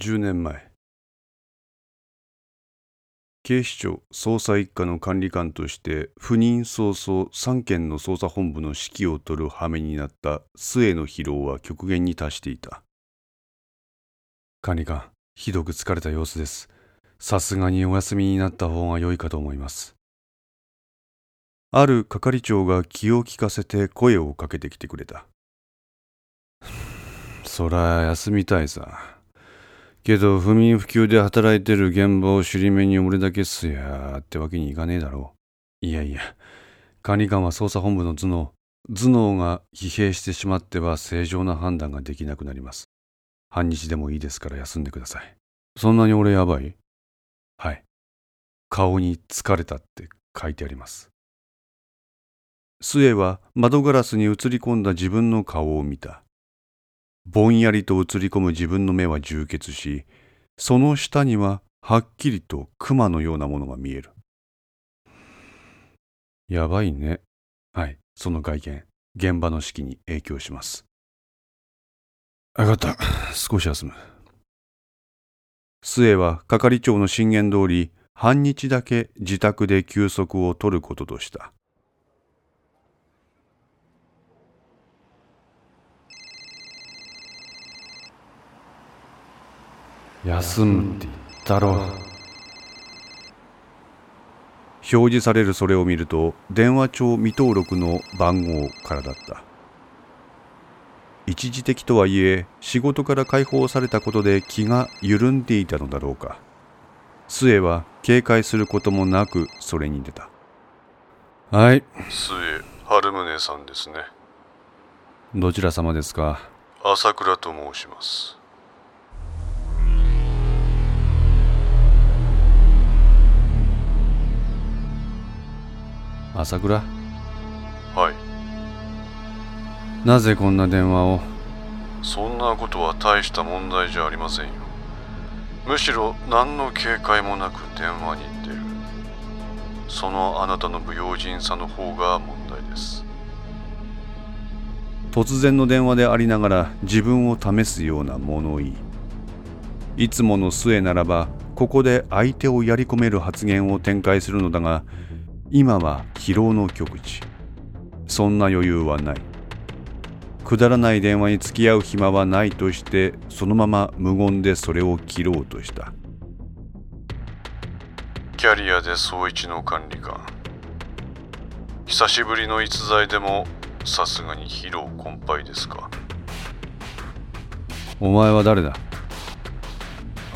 10年前警視庁捜査一課の管理官として赴任早々3件の捜査本部の指揮を執る羽目になった末の疲労は極限に達していた。管理官ひどく疲れた様子です。さすがにお休みになった方が良いかと思います。ある係長が気を利かせて声をかけてきてくれた。そら休みたいさけど不眠不休で働いてる現場を尻目に俺だけっすやってわけにいかねえだろう。いやいや管理官は捜査本部の頭脳頭脳が疲弊してしまっては正常な判断ができなくなります。半日でもいいですから休んでください。そんなに俺やばい？はい。顔に疲れたって書いてあります。末は窓ガラスに映り込んだ自分の顔を見た。ぼんやりと映り込む自分の目は充血し、その下にははっきりと熊のようなものが見える。やばいね。はい、その外見、現場の指揮に影響します。わかった。少し休む。末は係長の進言通り、半日だけ自宅で休息を取ることとした。休むって言ったろ。表示されるそれを見ると電話帳未登録の番号からだった。一時的とはいえ仕事から解放されたことで気が緩んでいたのだろうか。末は警戒することもなくそれに出た。はい。末春宗さんですね。どちら様ですか？朝倉と申します朝倉？はい。なぜこんな電話を？そんなことは大した問題じゃありませんよ。むしろ何の警戒もなく電話に出る。そのあなたの不用心さの方が問題です。突然の電話でありながら自分を試すような物言い。いつもの末ならばここで相手をやり込める発言を展開するのだが今は疲労の極致そんな余裕はない。くだらない電話に付き合う暇はないとしてそのまま無言でそれを切ろうとした。キャリアで総一の管理官。久しぶりの逸材でもさすがに疲労困憊ですか。お前は誰だ？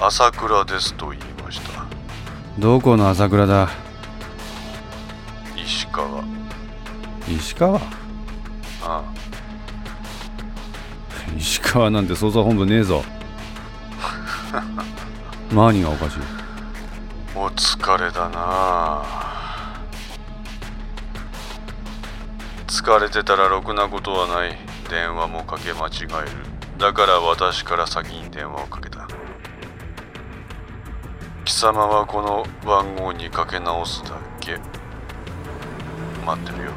朝倉ですと言いました。どこの朝倉だ？石川？ああ。石川なんて捜査本部ねえぞ。何がおかしい？お疲れだな。疲れてたらろくなことはない。電話もかけ間違える。だから私から先に電話をかけた。貴様はこの番号にかけ直すだけ。待ってるよ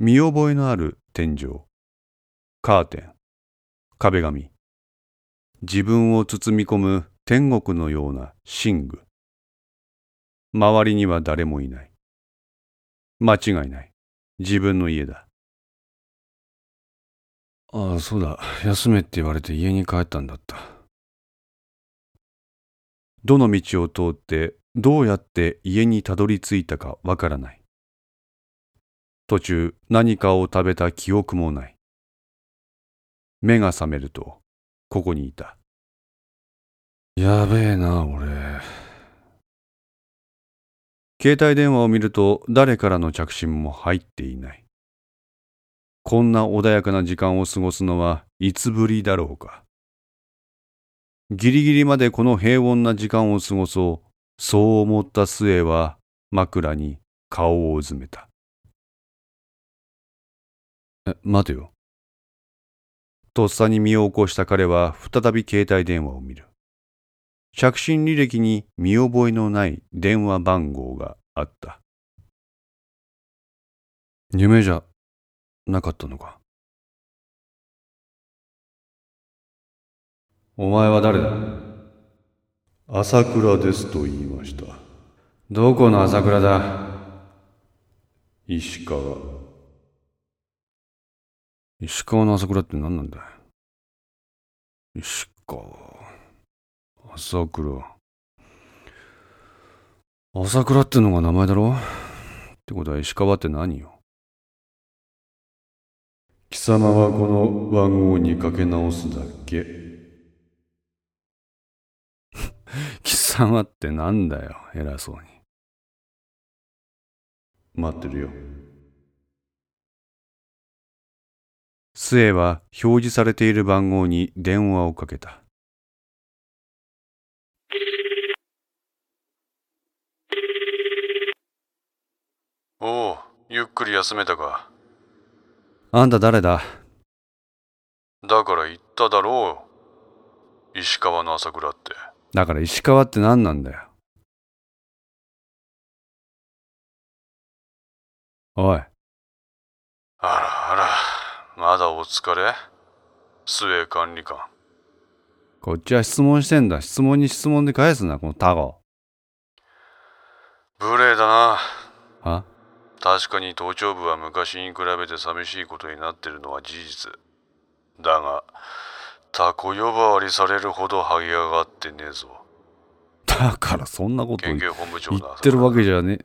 見覚えのある天井。カーテン。壁紙。自分を包み込む天国のような寝具。周りには誰もいない。間違いない。自分の家だ。ああそうだ。休めって言われて家に帰ったんだった。どの道を通ってどうやって家にたどり着いたかわからない途中何かを食べた記憶もない。目が覚めるとここにいた。やべえな俺。携帯電話を見ると誰からの着信も入っていない。こんな穏やかな時間を過ごすのはいつぶりだろうか。ギリギリまでこの平穏な時間を過ごそうそう思った末は枕に顔をうずめた。え、待てよ。とっさに身を起こした彼は再び携帯電話を見る。着信履歴に見覚えのない電話番号があった。夢じゃなかったのか。お前は誰だ？朝倉ですと言いました。どこの朝倉だ？石川。石川の朝倉って何なんだ石川。朝倉。朝倉ってのが名前だろ？ってことは石川って何よ？貴様はこの番号にかけ直すだけ？貴様ってなんだよ、偉そうに。待ってるよ。末は表示されている番号に電話をかけた。おお、ゆっくり休めたか。あんた誰だ？だから言っただろう。石川の朝倉って。だから石川って何なんだよ。おい。あらあら、まだお疲れ？末管理官。こっちは質問してんだ。質問に質問で返すな、このタゴ。無礼だな。は？確かに頭頂部は昔に比べて寂しいことになってるのは事実。だが、タコ呼ばわりされるほど剥げ上がってねえぞ。だからそんなこと言ってるわけじゃねえ。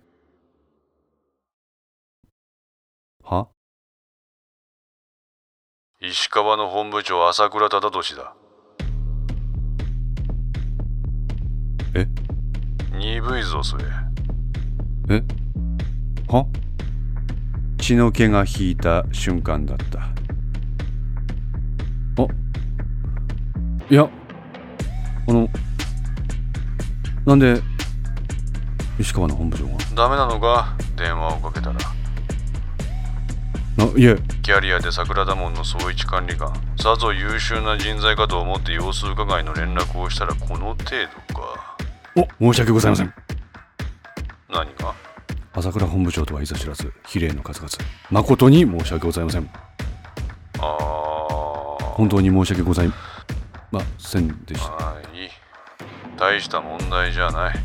石川の本部長朝倉忠俊だ。え？鈍いぞ、それ。え？は？血の気が引いた瞬間だった。あ？いやあのなんで石川の本部長が？ダメなのか？電話をかけたらあいえ。キャリアで桜田門の総一管理官。さぞ優秀な人材かと思って様子伺いの連絡をしたらこの程度か。お申し訳ございません。何が朝倉本部長とはいざ知らず比例の数々。誠に申し訳ございません。ああ本当に申し訳ございませんでした。あいい。大した問題じゃない。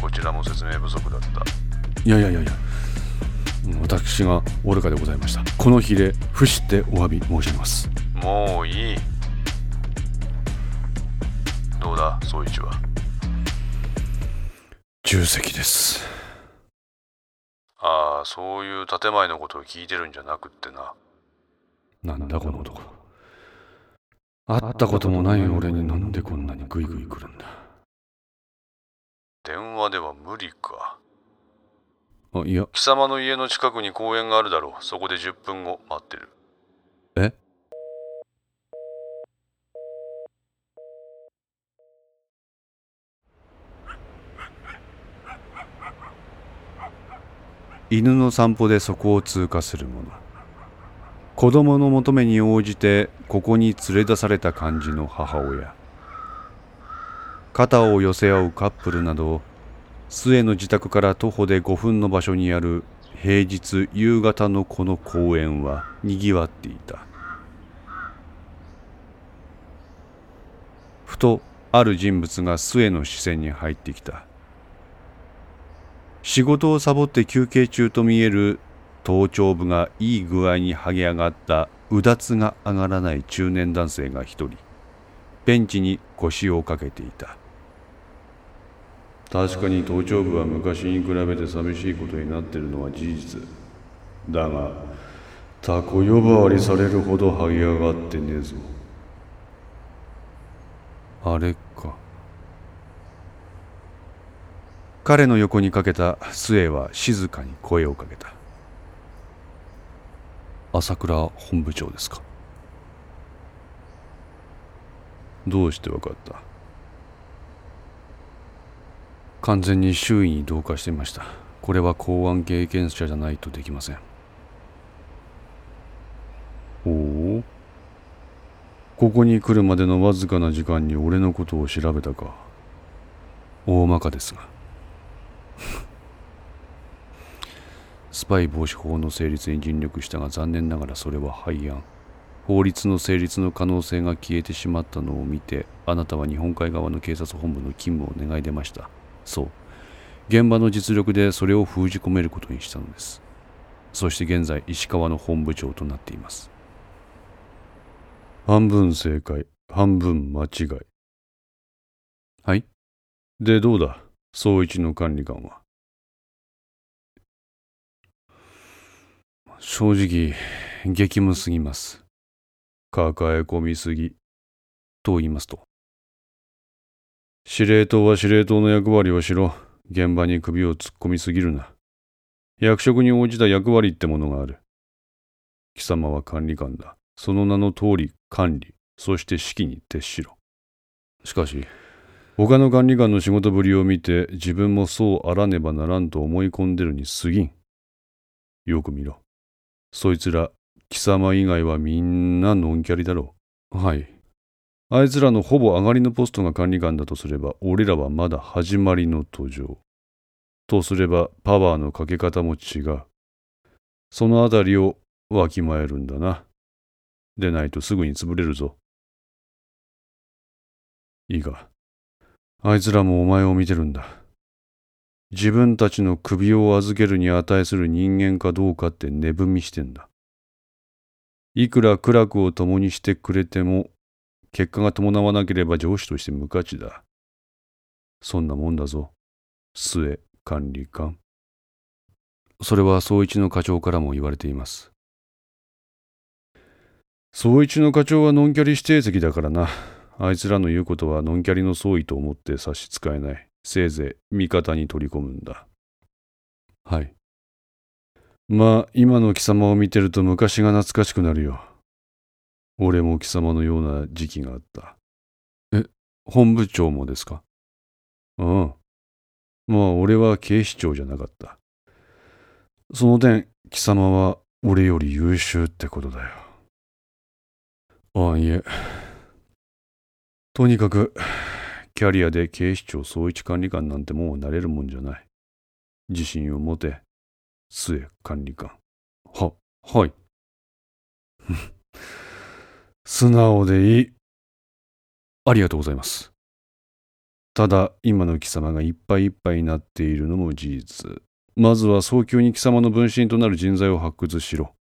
こちらも説明不足だった。いやいやいやいや私が愚かでございましたこの比例不してお詫び申し上げますもういいどうだ？総一は？重責ですああ、そういう建前のことを聞いてるんじゃなくってな。なんだこの男。会ったこともない俺になんでこんなにグイグイ来るんだ。電話では無理か。あ、いや。貴様の家の近くに公園があるだろう。そこで10分後待ってる。え？犬の散歩でそこを通過する者子供の求めに応じてここに連れ出された感じの母親肩を寄せ合うカップルなど末の自宅から徒歩で5分の場所にある平日夕方のこの公園はにぎわっていた。ふとある人物が末の視線に入ってきた。仕事をサボって休憩中と見える頭頂部がいい具合に剥げ上がったうだつが上がらない中年男性が一人ベンチに腰をかけていた。確かに頭頂部は昔に比べて寂しいことになっているのは事実。だがタコ呼ばわりされるほど剥げ上がってねえぞ。あれか。彼の横にかけた末は静かに声をかけた。朝倉本部長ですか。どうして分かった？完全に周囲に同化していました。これは公安経験者じゃないとできません。おお。ここに来るまでのわずかな時間に俺のことを調べたか。大まかですが。スパイ防止法の成立に尽力したが残念ながらそれは廃案。法律の成立の可能性が消えてしまったのを見てあなたは日本海側の警察本部の勤務を願い出ました。そう。現場の実力でそれを封じ込めることにしたのです。そして現在石川の本部長となっています。半分正解半分間違い。はい。でどうだ？総一の管理官は？正直激務すぎます。抱え込みすぎ。と言いますと？司令塔は司令塔の役割をしろ現場に首を突っ込みすぎるな。役職に応じた役割ってものがある。貴様は管理官だ。その名の通り管理。そして指揮に徹しろ。しかし他の管理官の仕事ぶりを見て自分もそうあらねばならんと思い込んでるに過ぎん。よく見ろ。そいつら貴様以外はみんなノンキャリだろう。はい。あいつらのほぼ上がりのポストが管理官だとすれば、俺らはまだ始まりの途上。とすれば、パワーのかけ方も違う。そのあたりをわきまえるんだな。でないとすぐに潰れるぞ。いいか。あいつらもお前を見てるんだ。自分たちの首を預けるに値する人間かどうかって寝踏みしてんだ。いくら苦楽を共にしてくれても、結果が伴わなければ上司として無価値だ。そんなもんだぞ。末管理官。それは総一の課長からも言われています。総一の課長はノンキャリ指定席だからな。あいつらの言うことはノンキャリの総意と思って差し支えない。せいぜい味方に取り込むんだ。はい。まあ、今の貴様を見てると昔が懐かしくなるよ。俺も貴様のような時期があった。え、本部長もですか？うん。まあ、俺は警視庁じゃなかった。その点、貴様は俺より優秀ってことだよ。ああ、いえ。とにかく、キャリアで警視庁総一管理官なんてもうなれるもんじゃない。自信を持て、末管理官。は、はい。素直でいい。ありがとうございます。ただ、今の貴様がいっぱいいっぱいになっているのも事実。まずは早急に貴様の分身となる人材を発掘しろ。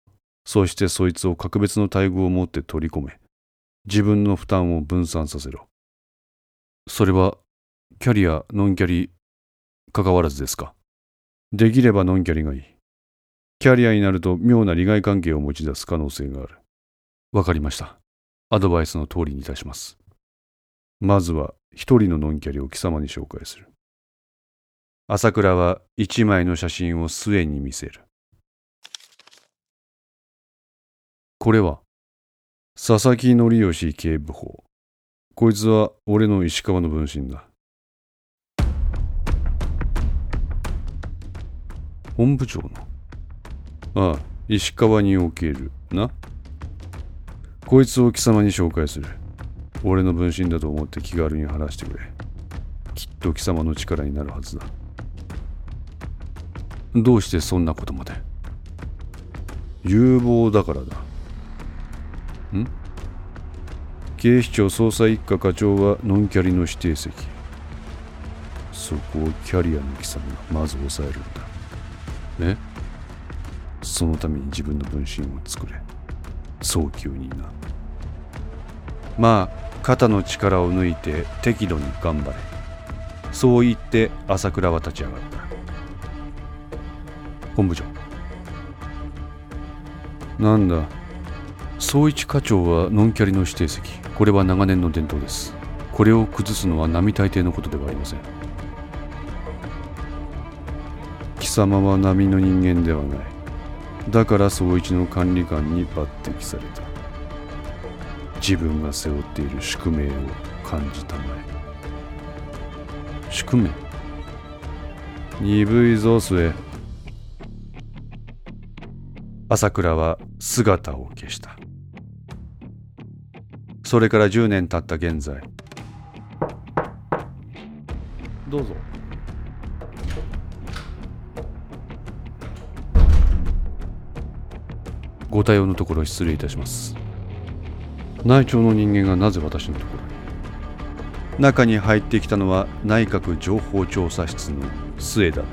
そしてそいつを格別の待遇を持って取り込め。自分の負担を分散させろ。それは、キャリア、ノンキャリ、関わらずですか？できればノンキャリがいい。キャリアになると妙な利害関係を持ち出す可能性がある。わかりました。アドバイスの通りにいたします。まずは一人のノンキャリを貴様に紹介する。朝倉は一枚の写真を末に見せる。これは佐々木則義警部補。こいつは俺の石川の分身だ。本部長の？ああ、石川におけるな。こいつを貴様に紹介する。俺の分身だと思って気軽に話してくれ。きっと貴様の力になるはずだ。どうしてそんなことまで？有望だからだ。ん？警視庁捜査一課課長はノンキャリの指定席。そこをキャリアの貴様がまず抑えるんだ。え？そのために自分の分身を作れ早急になまあ肩の力を抜いて適度に頑張れ。そう言って朝倉は立ち上がった本部長なんだ。総一課長はノンキャリの指定席これは長年の伝統ですこれを崩すのは並大抵のことではありません貴様は並の人間ではないだから総一の管理官に抜擢された。自分が背負っている宿命を感じたまえ。宿命？鈍いぞ末。朝倉は姿を消した。それから10年経った現在。どうぞ。ご対応のところ失礼いたします。内調の人間がなぜ私のところに？中に入ってきたのは内閣情報調査室の末だった。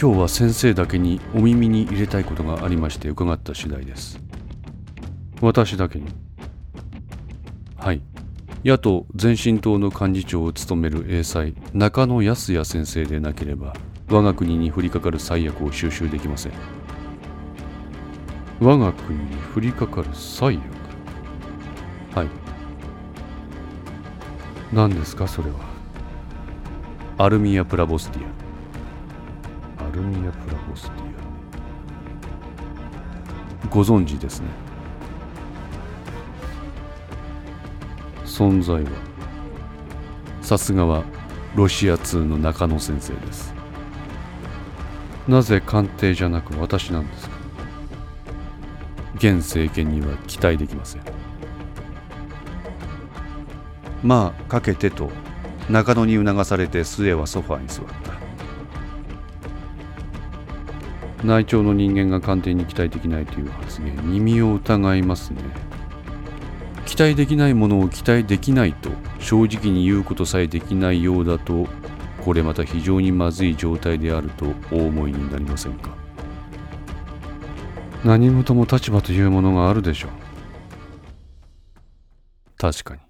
今日は先生だけにお耳に入れたいことがありまして伺った次第です。私だけに。はい。野党前進党の幹事長を務める英才中野康也先生でなければ我が国に降りかかる最悪を収集できません我が国に降りかかる最悪はい。何ですかそれは。アルミア・プラボスティア。アルミア・プラボスティア。ご存知ですね。存在はさすがはロシア通の中野先生です。なぜ官邸じゃなく私なんですか？現政権には期待できません。まあかけてと中野に促されて末はソファーに座った。内調の人間が官邸に期待できないという発言耳を疑いますね。期待できないものを期待できないと正直に言うことさえできないようだとこれまた非常にまずい状態であるとお思いになりませんか？何事も立場というものがあるでしょう。確かに。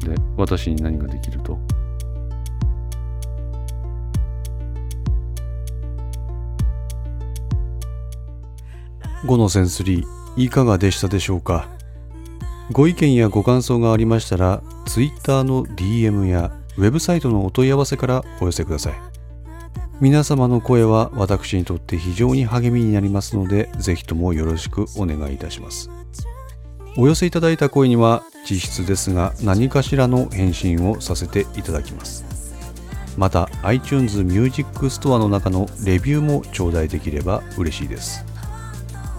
で私に何ができると？5のセンスリーいかがでしたでしょうか？ご意見やご感想がありましたら Twitter の DM やウェブサイトのお問い合わせからお寄せください。皆様の声は私にとって非常に励みになりますのでぜひともよろしくお願いいたします。お寄せいただいた声には実質ですが何かしらの返信をさせていただきます。また iTunes Music Store の中のレビューも頂戴できれば嬉しいです。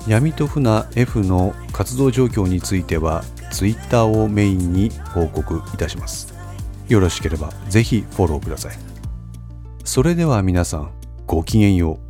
闇と船 F の活動状況については Twitter をメインに報告いたします。よろしければぜひフォローください。それでは皆さんごきげんよう。